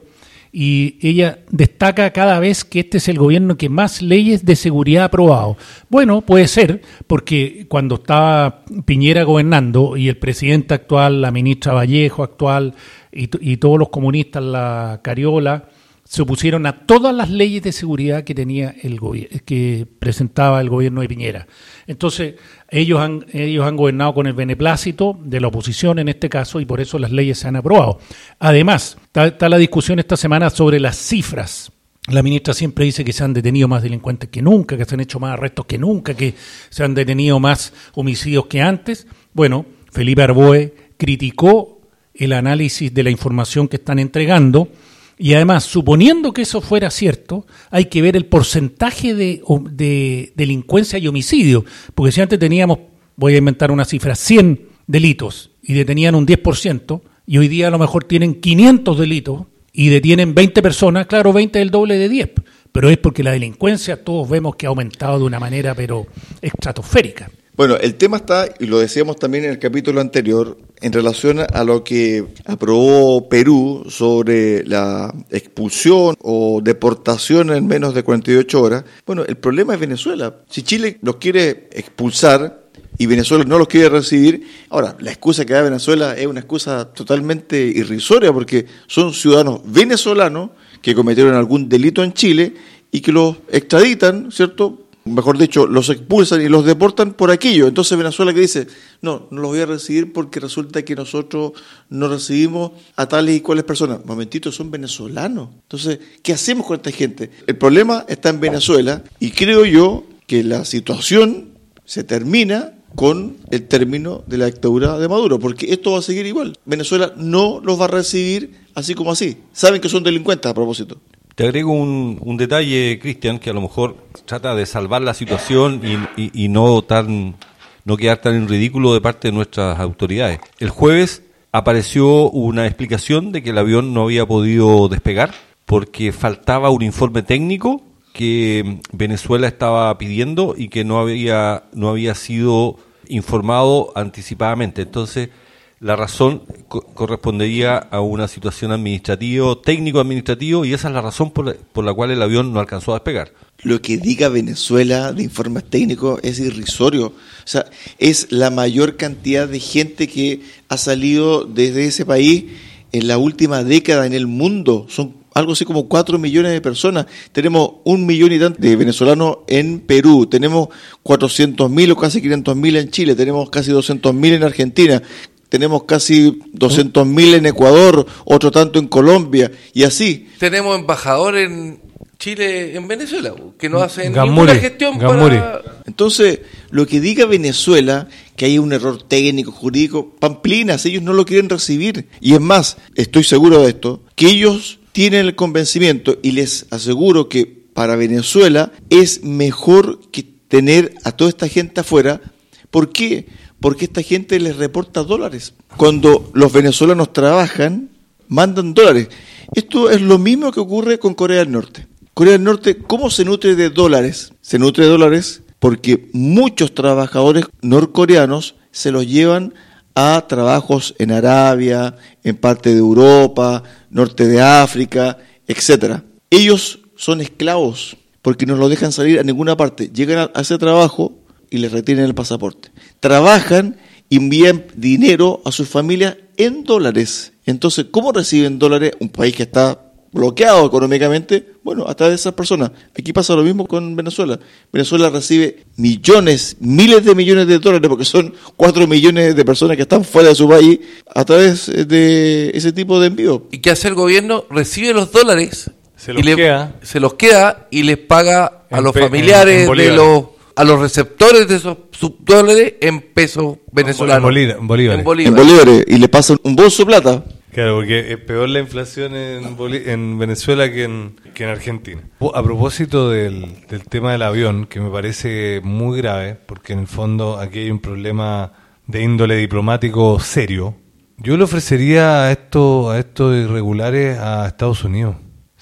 y ella destaca cada vez que este es el gobierno que más leyes de seguridad ha aprobado. Bueno, puede ser, porque cuando estaba Piñera gobernando y el presidente actual, la ministra Vallejo actual y, y todos los comunistas, la Cariola, se opusieron a todas las leyes de seguridad que tenía el que presentaba el gobierno de Piñera. Entonces, ellos han, ellos han gobernado con el beneplácito de la oposición en este caso y por eso las leyes se han aprobado. Además, está la discusión esta semana sobre las cifras. La ministra siempre dice que se han detenido más delincuentes que nunca, que se han hecho más arrestos que nunca, que se han detenido más homicidios que antes. Bueno, Felipe Arboe criticó el análisis de la información que están entregando y además, suponiendo que eso fuera cierto, hay que ver el porcentaje de, de, delincuencia y homicidio. Porque si antes teníamos, voy a inventar una cifra, 100 delitos y detenían un 10%, y hoy día a lo mejor tienen 500 delitos y detienen 20 personas, claro, 20 es el doble de 10. Pero es porque la delincuencia todos vemos que ha aumentado de una manera pero estratosférica. Bueno, el tema está, y lo decíamos también en el capítulo anterior, en relación a lo que aprobó Perú sobre la expulsión o deportación en menos de 48 horas. Bueno, el problema es Venezuela. Si Chile los quiere expulsar y Venezuela no los quiere recibir, ahora, la excusa que da Venezuela es una excusa totalmente irrisoria porque son ciudadanos venezolanos que cometieron algún delito en Chile y que los extraditan, ¿cierto? Mejor dicho, los expulsan y los deportan por aquello. Entonces Venezuela que dice, no, no los voy a recibir porque resulta que nosotros no recibimos a tales y cuales personas. Momentito, son venezolanos. Entonces, ¿qué hacemos con esta gente? El problema está en Venezuela y creo yo que la situación se termina con el término de la dictadura de Maduro, porque esto va a seguir igual. Venezuela no los va a recibir así como así. Saben que son delincuentes a propósito. Te agrego un, detalle, Cristian, que a lo mejor trata de salvar la situación y, no tan no quedar tan en ridículo de parte de nuestras autoridades. El jueves apareció una explicación de que el avión no había podido despegar porque faltaba un informe técnico que Venezuela estaba pidiendo y que no había no había sido informado anticipadamente. Entonces, la razón correspondería a una situación administrativa, técnico-administrativo, y esa es la razón por la, cual el avión no alcanzó a despegar. Lo que diga Venezuela de informes técnicos es irrisorio. O sea, es la mayor cantidad de gente que ha salido desde ese país en la última década en el mundo. Son algo así como cuatro millones de personas. Tenemos un millón y tanto de venezolanos en Perú, tenemos 400 mil o casi 500 mil en Chile, tenemos casi 200 mil en Argentina, tenemos casi 200.000 en Ecuador, otro tanto en Colombia, y así. Tenemos embajador en Chile, en Venezuela, que no hacen ninguna gestión para... Entonces, lo que diga Venezuela, que hay un error técnico, jurídico, pamplinas, ellos no lo quieren recibir. Y es más, estoy seguro de esto, que ellos tienen el convencimiento, y les aseguro que para Venezuela es mejor que tener a toda esta gente afuera. ¿Por qué? Porque esta gente les reporta dólares. Cuando los venezolanos trabajan, mandan dólares. Esto es lo mismo que ocurre con Corea del Norte. Corea del Norte, ¿cómo se nutre de dólares? Se nutre de dólares porque muchos trabajadores norcoreanos se los llevan a trabajos en Arabia, en parte de Europa, norte de África, etcétera. Ellos son esclavos porque no los dejan salir a ninguna parte. Llegan a ese trabajo y les retienen el pasaporte. Trabajan y envían dinero a sus familias en dólares. Entonces, ¿cómo reciben dólares un país que está bloqueado económicamente? Bueno, a través de esas personas. Aquí pasa lo mismo con Venezuela. Venezuela recibe millones, miles de millones de dólares, porque son cuatro millones de personas que están fuera de su país, a través de ese tipo de envío. ¿Y qué hace el gobierno? Recibe los dólares se los, queda. se los queda y les paga a los familiares de los a los receptores de esos subdólares en pesos venezolanos. En, bolívares. En bolívares. Y le pasan un bolso de plata. Claro, porque es peor la inflación en, en Venezuela que en, que en Argentina. A propósito del, del tema del avión, que me parece muy grave, porque en el fondo aquí hay un problema de índole diplomático serio, yo le ofrecería a estos, a estos irregulares a Estados Unidos.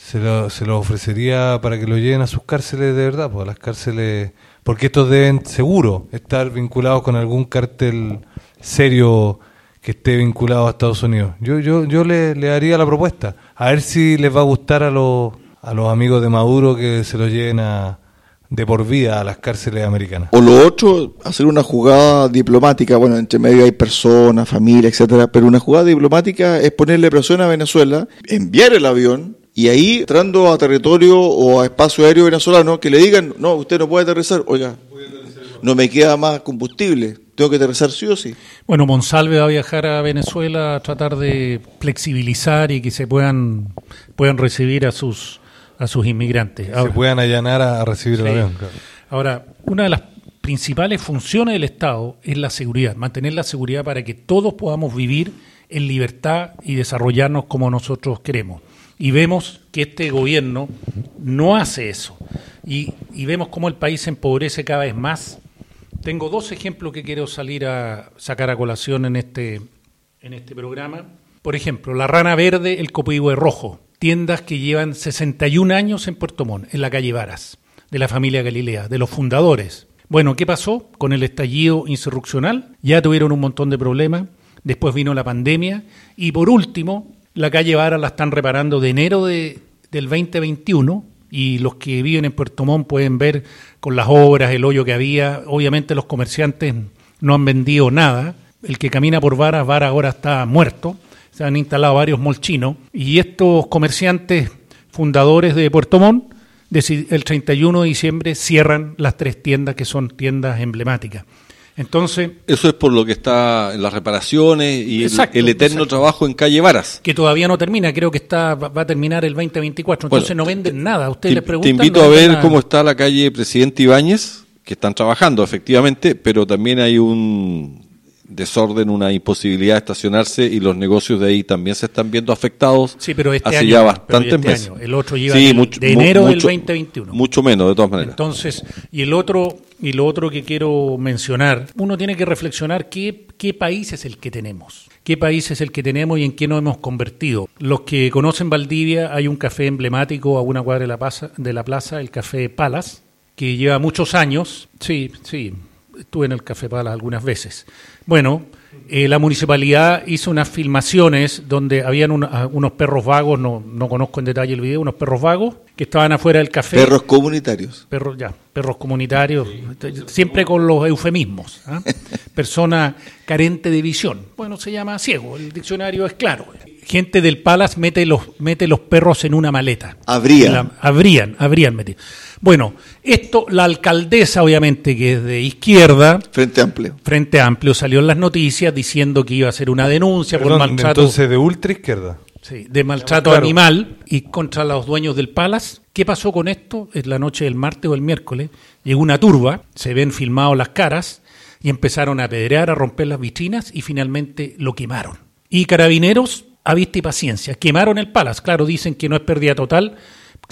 Se lo, se lo ofrecería para que lo lleven a sus cárceles de verdad, pues a las cárceles porque estos deben seguro estar vinculados con algún cártel serio que esté vinculado a Estados Unidos. Yo yo yo le, le daría la propuesta, a ver si les va a gustar a los a los amigos de Maduro que se los lleven a de por vida a las cárceles americanas. O lo otro, hacer una jugada diplomática, bueno, entre medio hay personas, familia, etcétera, pero una jugada diplomática es ponerle presión a Venezuela, enviar el avión y ahí entrando a territorio o a espacio aéreo venezolano que le digan, no, usted no puede aterrizar, oiga, no me queda más combustible, tengo que aterrizar sí o sí. Bueno, Monsalve va a viajar a Venezuela a tratar de flexibilizar y que se puedan, puedan recibir a sus, a sus inmigrantes. se puedan allanar a, recibir el avión. Ahora, una de las principales funciones del Estado es la seguridad, mantener la seguridad para que todos podamos vivir en libertad y desarrollarnos como nosotros queremos. Y vemos que este gobierno no hace eso. Y, y vemos cómo el país se empobrece cada vez más tengo dos ejemplos que quiero salir a sacar a colación en este, en este programa. Por ejemplo, la Rana Verde, el Copihue Rojo, tiendas que llevan 61 años en Puerto Montt, en la calle Varas, de la familia Galilea, de los fundadores. Bueno, ¿qué pasó con el estallido insurreccional? Ya tuvieron un montón de problemas, después vino la pandemia y por último, la calle Varas la están reparando de enero de, del 2021 y los que viven en Puerto Montt pueden ver con las obras, el hoyo que había. Obviamente los comerciantes no han vendido nada. El que camina por Vara, Vara ahora está muerto. Se han instalado varios molchinos y estos comerciantes fundadores de Puerto Montt el 31 de diciembre cierran las tres tiendas que son tiendas emblemáticas. Entonces, Eso es por lo que está en las reparaciones y el, eterno trabajo en calle Varas. Que todavía no termina, creo que está va a terminar el 2024. Entonces no venden nada. Usted te, le preguntan. Te invito a ver cómo está la calle Presidente Ibáñez, que están trabajando efectivamente, pero también hay un desorden, una imposibilidad de estacionarse y los negocios de ahí también se están viendo afectados sí, pero este hace año, ya bastantes este meses. Año. El otro lleva de enero del 2021. Mucho menos, de todas maneras. Entonces, y el otro y lo otro que quiero mencionar, uno tiene que reflexionar qué, qué país es el que tenemos. ¿Qué país es el que tenemos y en qué nos hemos convertido? Los que conocen Valdivia, hay un café emblemático a una cuadra de la plaza, de la plaza el Café Palas, que lleva muchos años. Sí, sí, estuve en el Café Palas algunas veces. Bueno, eh, la municipalidad hizo unas filmaciones donde habían unos perros vagos, no, no conozco en detalle el video, unos perros vagos que estaban afuera del café. Perros comunitarios. Perros, ya, perros comunitarios, siempre con los eufemismos. ¿ah? Persona carente de visión. Bueno, se llama ciego, el diccionario es claro. Gente del Palace mete los, mete los perros en una maleta. Habrían. habrían, habrían metido. Bueno, esto, la alcaldesa, obviamente, que es de izquierda. Frente Amplio. Frente Amplio salió en las noticias diciendo que iba a hacer una denuncia por maltrato. Entonces, de ultra izquierda. Sí, de maltrato animal y contra los dueños del Palace. ¿Qué pasó con esto? Es la noche del martes o el miércoles. Llegó una turba, se ven filmados las caras y empezaron a pedrear, a romper las vitrinas y finalmente lo quemaron. Y carabineros, a vista y paciencia, quemaron el Palace. Claro, dicen que no es pérdida total,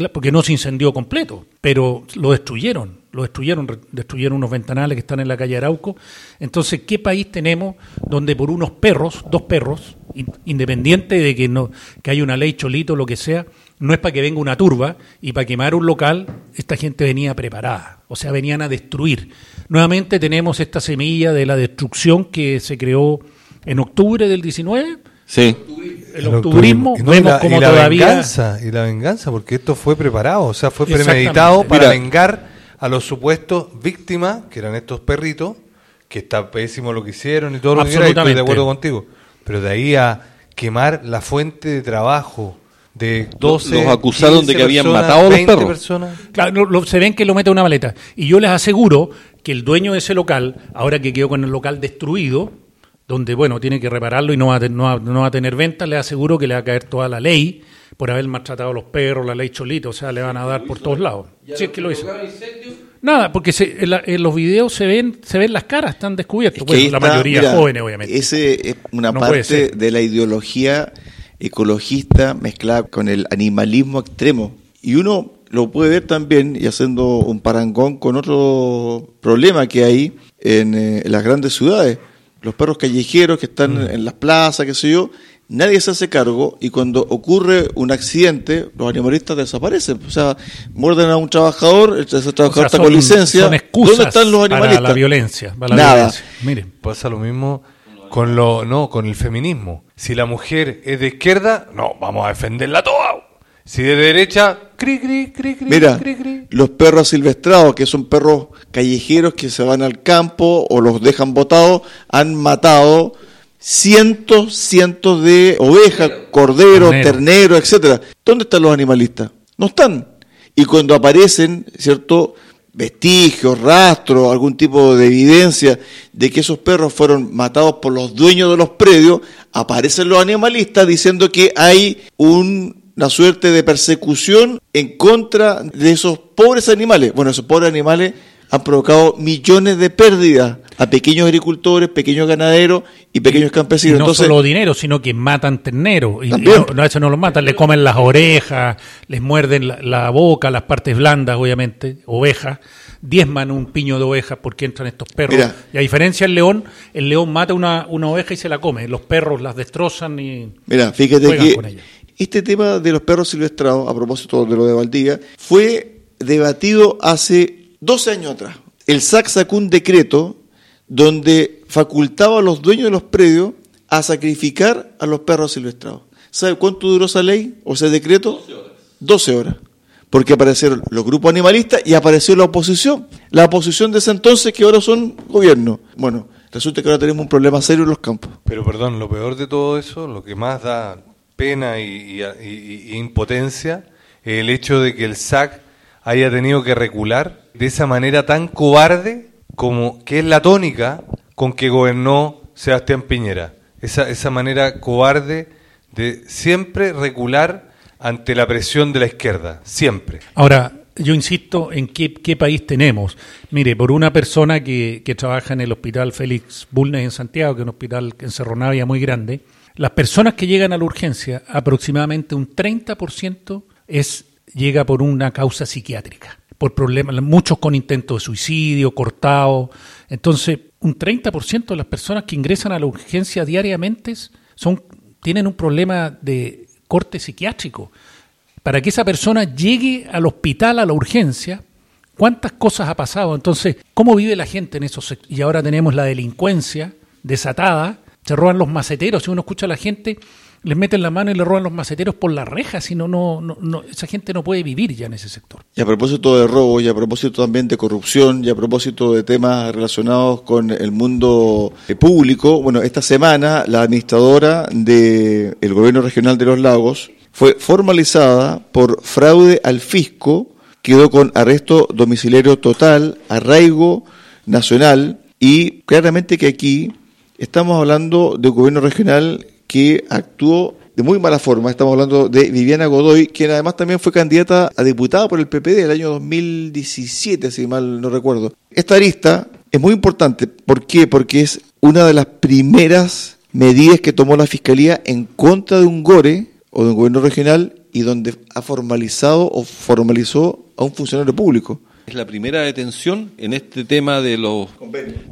porque no se incendió completo, pero lo destruyeron, lo destruyeron, destruyeron unos ventanales que están en la calle Arauco. Entonces, ¿qué país tenemos donde por unos perros, dos perros, independiente de que no que haya una ley cholito lo que sea, no es para que venga una turba y para quemar un local, esta gente venía preparada, o sea, venían a destruir. Nuevamente tenemos esta semilla de la destrucción que se creó en octubre del 19 Sí. El, octubrismo, vemos como la todavía... Venganza, y la venganza, porque esto fue preparado, o sea, fue premeditado para vengar a los supuestos víctimas, que eran estos perritos, que está pésimo lo que hicieron y todo lo que era, estoy de acuerdo contigo. Pero de ahí a quemar la fuente de trabajo de 12 los acusaron de que habían matado a los perros. Personas. Claro, se ven que lo mete una maleta. Y yo les aseguro que el dueño de ese local, ahora que quedó con el local destruido, donde, bueno, tiene que repararlo y no va, a, no, va, a tener ventas, le aseguro que le va a caer toda la ley por haber maltratado a los perros, la ley cholito, o sea, le van a dar por todos lados. Si es que lo hizo. Nada, porque en, los videos se ven se ven las caras, están descubiertos. bueno, la mayoría jóvenes, obviamente. Ese es una parte de la ideología ecologista mezclada con el animalismo extremo. Y uno lo puede ver también, y haciendo un parangón con otro problema que hay en eh, las grandes ciudades los perros callejeros que están mm. en las plazas, qué sé yo, nadie se hace cargo y cuando ocurre un accidente, los animalistas desaparecen. O sea, muerden a un trabajador, ese trabajador está con licencia. ¿Dónde están los animalistas? Para la violencia. Nada. Miren, pasa lo mismo con lo no con el feminismo. Si la mujer es de izquierda, no, vamos a defenderla toda. Si de derecha, cri, cri, cri, cri, Mira, los perros silvestrados, que son perros callejeros que se van al campo o los dejan botados, han matado cientos, cientos de ovejas, corderos, Ternero. terneros, etcétera. ¿Dónde están los animalistas? No están. Y cuando aparecen, ¿cierto? vestigios, rastros, algún tipo de evidencia de que esos perros fueron matados por los dueños de los predios, aparecen los animalistas diciendo que hay un- una suerte de persecución en contra de esos pobres animales. Bueno, esos pobres animales han provocado millones de pérdidas a pequeños agricultores, pequeños ganaderos y pequeños Y campesinos. no Entonces, solo dinero, sino que matan terneros. Y, no, no, a veces no los matan, le comen las orejas, les muerden la, la boca, las partes blandas, obviamente, ovejas, diezman un piño de ovejas porque entran estos perros. Mira. Y a diferencia del león, el león mata una, una oveja y se la come. Los perros las destrozan y... Mira, fíjate Juegan que con ella. Este tema de los perros silvestrados, a propósito de lo de Valdivia, fue debatido hace 12 años atrás. El SAC sacó un decreto donde facultaba a los dueños de los predios a sacrificar a los perros silvestrados. ¿Sabe cuánto duró esa ley o ese decreto? 12 horas. Porque aparecieron los grupos animalistas y apareció la oposición. La oposición de ese entonces que ahora son gobierno. Bueno, resulta que ahora tenemos un problema serio en los campos. Pero perdón, lo peor de todo eso, lo que más da pena y, impotencia, el hecho de que el SAC haya tenido que recular de esa manera tan cobarde como que es la tónica con que gobernó Sebastián Piñera. Esa, esa manera cobarde de siempre recular ante la presión de la izquierda, siempre. Ahora, yo insisto en qué, qué país tenemos. Mire, por una persona que, que trabaja en el hospital Félix Bulnes en Santiago, que es un hospital en Cerro Navia muy grande, las personas que llegan a la urgencia, aproximadamente un 30% es, llega por una causa psiquiátrica, por problemas, muchos con intentos de suicidio, cortados. Entonces, un 30% de las personas que ingresan a la urgencia diariamente son, tienen un problema de corte psiquiátrico para que esa persona llegue al hospital, a la urgencia, cuántas cosas ha pasado. Entonces, ¿cómo vive la gente en esos sect- Y ahora tenemos la delincuencia desatada, se roban los maceteros, si uno escucha a la gente, les meten la mano y le roban los maceteros por la reja, si no, no, no, esa gente no puede vivir ya en ese sector. Y a propósito de robo, y a propósito también de corrupción, y a propósito de temas relacionados con el mundo eh, público, bueno, esta semana la administradora del Gobierno Regional de los Lagos fue formalizada por fraude al fisco, quedó con arresto domiciliario total, arraigo nacional, y claramente que aquí estamos hablando de un gobierno regional que actuó de muy mala forma. Estamos hablando de Viviana Godoy, quien además también fue candidata a diputada por el PPD el año 2017, si mal no recuerdo. Esta arista es muy importante. ¿Por qué? Porque es una de las primeras medidas que tomó la Fiscalía en contra de un GORE o de un gobierno regional y donde ha formalizado o formalizó a un funcionario público. Es la primera detención en este tema de los,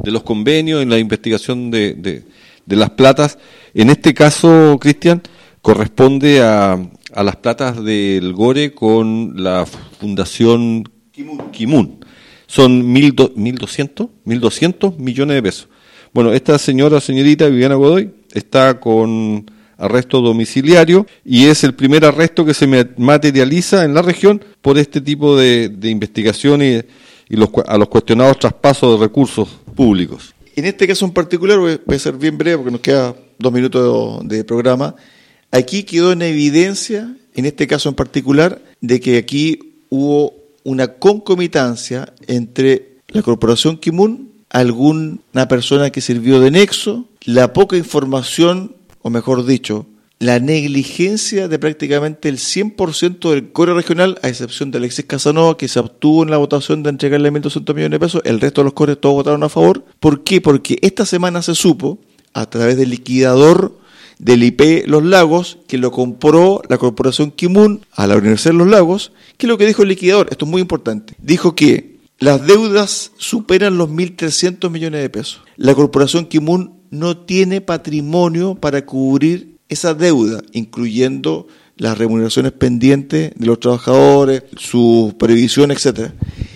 de los convenios, en la investigación de, de- de las platas. En este caso, Cristian, corresponde a, a las platas del Gore con la Fundación Kimun. Son mil do- 1.200, 1.200 millones de pesos. Bueno, esta señora, señorita Viviana Godoy, está con arresto domiciliario y es el primer arresto que se materializa en la región por este tipo de, de investigación y, y los, a los cuestionados traspasos de recursos públicos. En este caso en particular, voy a ser bien breve porque nos queda dos minutos de programa. Aquí quedó en evidencia, en este caso en particular, de que aquí hubo una concomitancia entre la corporación Kimun, alguna persona que sirvió de nexo, la poca información, o mejor dicho, la negligencia de prácticamente el 100% del core regional, a excepción de Alexis Casanova, que se obtuvo en la votación de entregarle 1.200 millones de pesos, el resto de los cores todos votaron a favor. ¿Por qué? Porque esta semana se supo, a través del liquidador del IP Los Lagos, que lo compró la corporación Kimun a la Universidad de Los Lagos, que lo que dijo el liquidador, esto es muy importante, dijo que las deudas superan los 1.300 millones de pesos. La corporación Kimun no tiene patrimonio para cubrir esa deuda, incluyendo las remuneraciones pendientes de los trabajadores, su previsión, etcétera.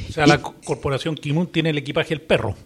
O sea, la co- corporación Kimun tiene el equipaje el perro.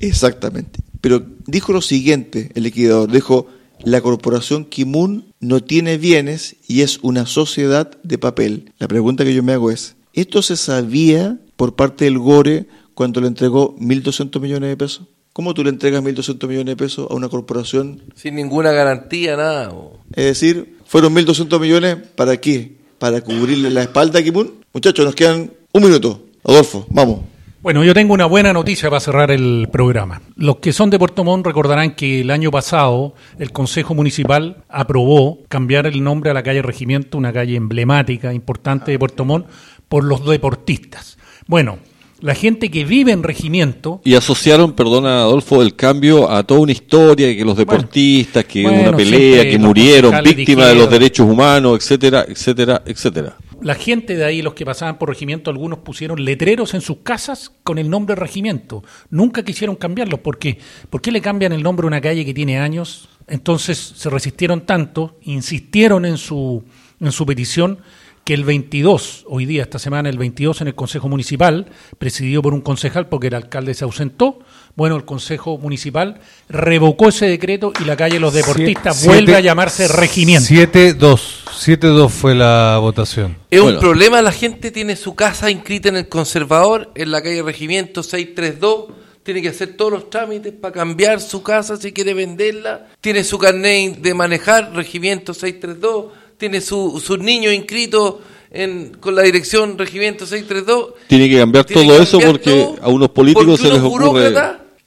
Exactamente. Pero dijo lo siguiente el liquidador, dijo, la corporación Kimun no tiene bienes y es una sociedad de papel. La pregunta que yo me hago es, ¿esto se sabía por parte del GORE cuando le entregó 1.200 millones de pesos? ¿Cómo tú le entregas 1.200 millones de pesos a una corporación? Sin ninguna garantía, nada. bo. Es decir, fueron 1.200 millones para qué? Para cubrirle la espalda a Kimun. Muchachos, nos quedan un minuto. Adolfo, vamos. Bueno, yo tengo una buena noticia para cerrar el programa. Los que son de Puerto Montt recordarán que el año pasado el Consejo Municipal aprobó cambiar el nombre a la calle Regimiento, una calle emblemática, importante de Puerto Montt, por los deportistas. Bueno, la gente que vive en Regimiento Y asociaron, perdona Adolfo, el cambio a toda una historia, que los deportistas, que bueno, una pelea, que murieron víctimas de los derechos humanos, etcétera, etcétera, etcétera. La gente de ahí, los que pasaban por regimiento, algunos pusieron letreros en sus casas con el nombre regimiento. Nunca quisieron cambiarlos. ¿Por qué? ¿Por qué le cambian el nombre a una calle que tiene años? Entonces se resistieron tanto, insistieron en su, en su petición, que el 22, hoy día, esta semana, el 22 en el Consejo Municipal, presidido por un concejal porque el alcalde se ausentó, bueno, el Consejo Municipal revocó ese decreto y la calle Los Deportistas Siete- vuelve a llamarse regimiento. 7-2. 7-2 fue la votación. Es Bueno. un problema, la gente tiene su casa inscrita en el conservador, en la calle Regimiento 632, tiene que hacer todos los trámites para cambiar su casa si quiere venderla, tiene su carnet de manejar, Regimiento 632, tiene su, sus niños inscritos en, con la dirección Regimiento 632. Tiene que cambiar Tiene todo que eso porque todo, a unos políticos se les ocurre...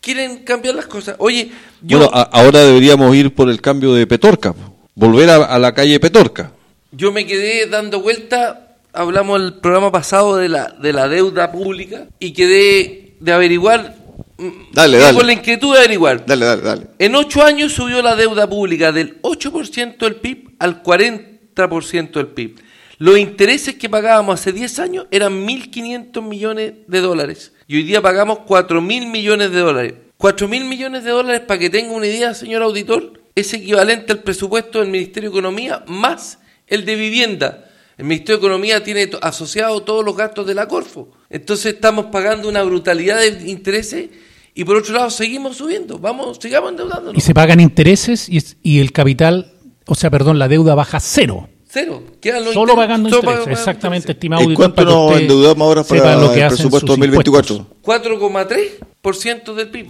quieren cambiar las cosas. Oye, yo... Bueno, a- ahora deberíamos ir por el cambio de Petorca, volver a, a la calle Petorca. Yo me quedé dando vuelta, hablamos el programa pasado de la, de la deuda pública y quedé de averiguar, mm, Dale, dale. con la inquietud de averiguar. Dale, dale, dale. En ocho años subió la deuda pública del 8% del PIB al 40% del PIB. Los intereses que pagábamos hace 10 años eran 1.500 millones de dólares y hoy día pagamos 4.000 millones de dólares. 4.000 millones de dólares, para que tenga una idea, señor auditor, es equivalente al presupuesto del Ministerio de Economía más el de vivienda. El Ministerio de Economía tiene asociado todos los gastos de la Corfo. Entonces estamos pagando una brutalidad de intereses y por otro lado seguimos subiendo. Vamos, sigamos endeudándonos. y se pagan intereses y, es- y el capital, o sea, perdón, la deuda baja cero. Cero. Quedan los Solo intereses. pagando Solo pagando exactamente, intereses. estimado ¿En auditor, cuánto nos endeudamos ahora para lo que el presupuesto sus 2024? impuestos. 4,3% del PIB.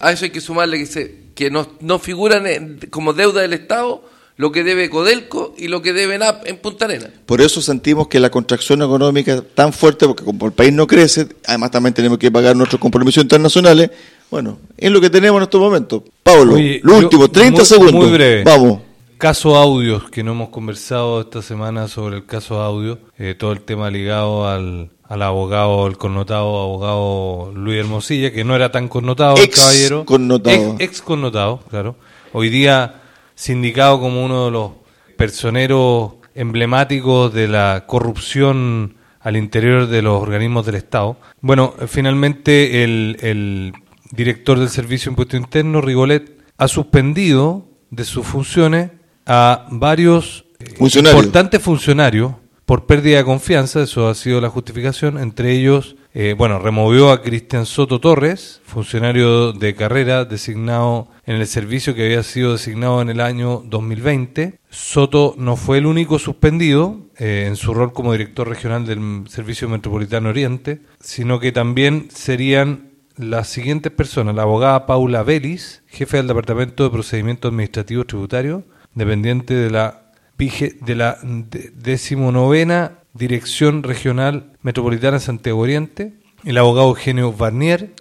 A eso hay que sumarle que, se, que no, no figuran en- como deuda del Estado lo que debe Codelco y lo que debe NAP en Punta Arenas. Por eso sentimos que la contracción económica es tan fuerte, porque como el país no crece, además también tenemos que pagar nuestros compromisos internacionales. Bueno, es lo que tenemos en estos momentos. Pablo, Oye, lo yo- último, 30 muy- segundos. Muy breve. Vamos. Caso audios, que no hemos conversado esta semana sobre el caso audio, eh, todo el tema ligado al, al abogado, el connotado abogado Luis Hermosilla, que no era tan connotado el caballero. connotado. Ex, ex connotado, claro. Hoy día sindicado como uno de los personeros emblemáticos de la corrupción al interior de los organismos del Estado. Bueno, eh, finalmente el, el director del Servicio de Impuesto Interno, Rigolet, ha suspendido de sus funciones a varios eh, importantes funcionarios por pérdida de confianza, eso ha sido la justificación, entre ellos, eh, bueno, removió a Cristian Soto Torres, funcionario de carrera designado en el servicio que había sido designado en el año 2020. Soto no fue el único suspendido eh, en su rol como director regional del Servicio Metropolitano Oriente, sino que también serían las siguientes personas, la abogada Paula Vélez, jefe del Departamento de Procedimientos Administrativos Tributarios, dependiente de la de la de- decimonovena Dirección Regional Metropolitana Santiago Oriente, el abogado Eugenio Barnier,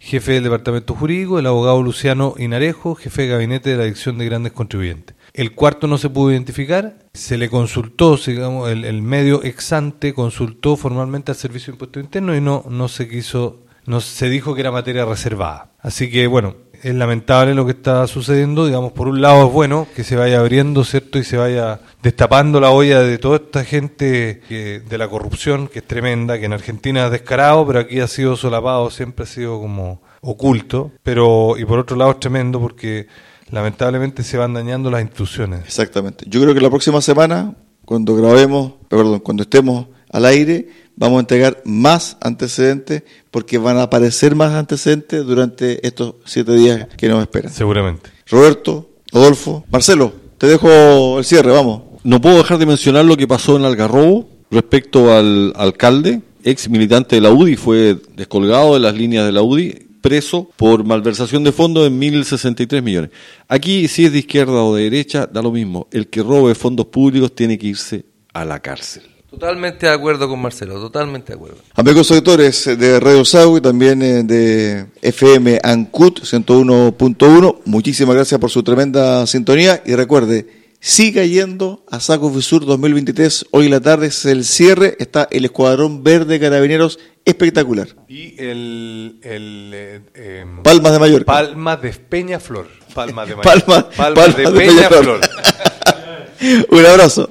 jefe del Departamento Jurídico, el abogado Luciano Inarejo, jefe de gabinete de la Dirección de Grandes Contribuyentes. El cuarto no se pudo identificar, se le consultó, digamos, el, el medio ex ante consultó formalmente al Servicio de Impuestos Internos y no, no se quiso, no se dijo que era materia reservada. Así que bueno, es lamentable lo que está sucediendo, digamos, por un lado es bueno que se vaya abriendo, ¿cierto? Y se vaya destapando la olla de toda esta gente que- de la corrupción, que es tremenda, que en Argentina es descarado, pero aquí ha sido solapado, siempre ha sido como oculto, pero y por otro lado es tremendo porque lamentablemente se van dañando las instituciones. Exactamente. Yo creo que la próxima semana, cuando grabemos, perdón, cuando estemos al aire, vamos a entregar más antecedentes porque van a aparecer más antecedentes durante estos siete días que nos esperan. Seguramente. Roberto, Rodolfo, Marcelo, te dejo el cierre, vamos. No puedo dejar de mencionar lo que pasó en Algarrobo respecto al alcalde, ex militante de la UDI, fue descolgado de las líneas de la UDI preso por malversación de fondos en 1.063 millones. Aquí, si es de izquierda o de derecha, da lo mismo. El que robe fondos públicos tiene que irse a la cárcel. Totalmente de acuerdo con Marcelo, totalmente de acuerdo. Amigos auditores de Radio Sago y también eh, de FM Ancut 101.1, muchísimas gracias por su tremenda sintonía y recuerde, siga yendo a Saco Fisur 2023. Hoy en la tarde es el cierre, está el Escuadrón Verde Carabineros espectacular. Y el... el eh, em, Palmas de Mallorca. Palmas de Peñaflor. Palmas de Mallorca. Palmas, Palmas de Peñaflor. Un abrazo.